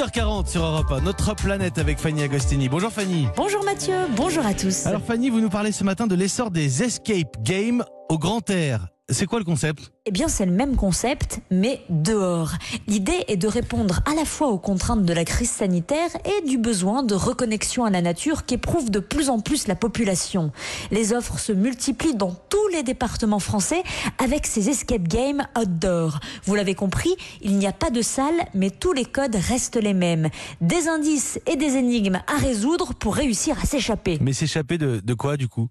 8h40 sur Europe 1, notre planète avec Fanny Agostini. Bonjour Fanny. Bonjour Mathieu, bonjour à tous. Alors Fanny, vous nous parlez ce matin de l'essor des escape games au grand air. C'est quoi le concept? Eh bien, c'est le même concept, mais dehors. L'idée est de répondre à la fois aux contraintes de la crise sanitaire et du besoin de reconnexion à la nature qu'éprouve de plus en plus la population. Les offres se multiplient dans tous les départements français avec ces escape games outdoor. Vous l'avez compris, il n'y a pas de salle, mais tous les codes restent les mêmes. Des indices et des énigmes à résoudre pour réussir à s'échapper. Mais s'échapper de, de quoi du coup?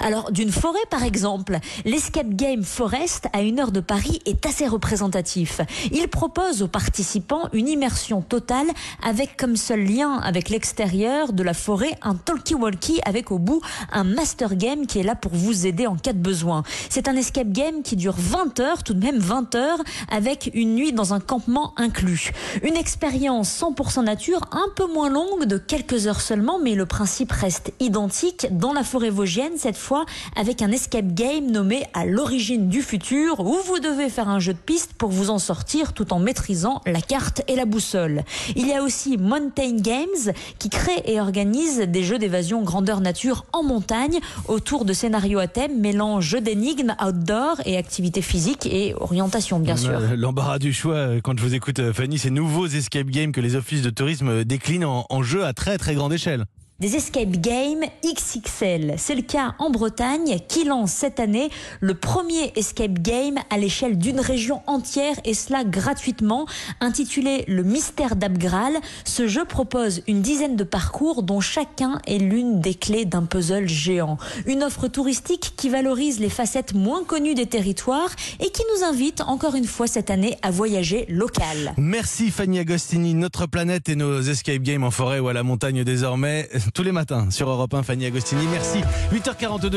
Alors, d'une forêt par exemple, l'escape game Forest à une heure de Paris est assez représentatif. Il propose aux participants une immersion totale avec comme seul lien avec l'extérieur de la forêt un talkie-walkie avec au bout un master game qui est là pour vous aider en cas de besoin. C'est un escape game qui dure 20 heures, tout de même 20 heures, avec une nuit dans un campement inclus. Une expérience 100% nature, un peu moins longue de quelques heures seulement, mais le principe reste identique. Dans la forêt vosgienne, cette fois avec un escape game nommé À l'origine du futur, où vous devez faire un jeu de piste pour vous en sortir tout en maîtrisant la carte et la boussole. Il y a aussi Mountain Games qui crée et organise des jeux d'évasion grandeur nature en montagne autour de scénarios à thème mêlant jeux d'énigmes outdoor et activités physiques et orientation bien sûr. L'embarras du choix euh, quand je vous écoute euh, Fanny, ces nouveaux escape games que les offices de tourisme déclinent en, en jeux à très très grande échelle des escape games XXL. C'est le cas en Bretagne qui lance cette année le premier escape game à l'échelle d'une région entière et cela gratuitement. Intitulé Le mystère d'Abgral, ce jeu propose une dizaine de parcours dont chacun est l'une des clés d'un puzzle géant. Une offre touristique qui valorise les facettes moins connues des territoires et qui nous invite encore une fois cette année à voyager local. Merci Fanny Agostini. Notre planète et nos escape games en forêt ou à la montagne désormais tous les matins sur Europe 1, Fanny Agostini. Merci. 8h42.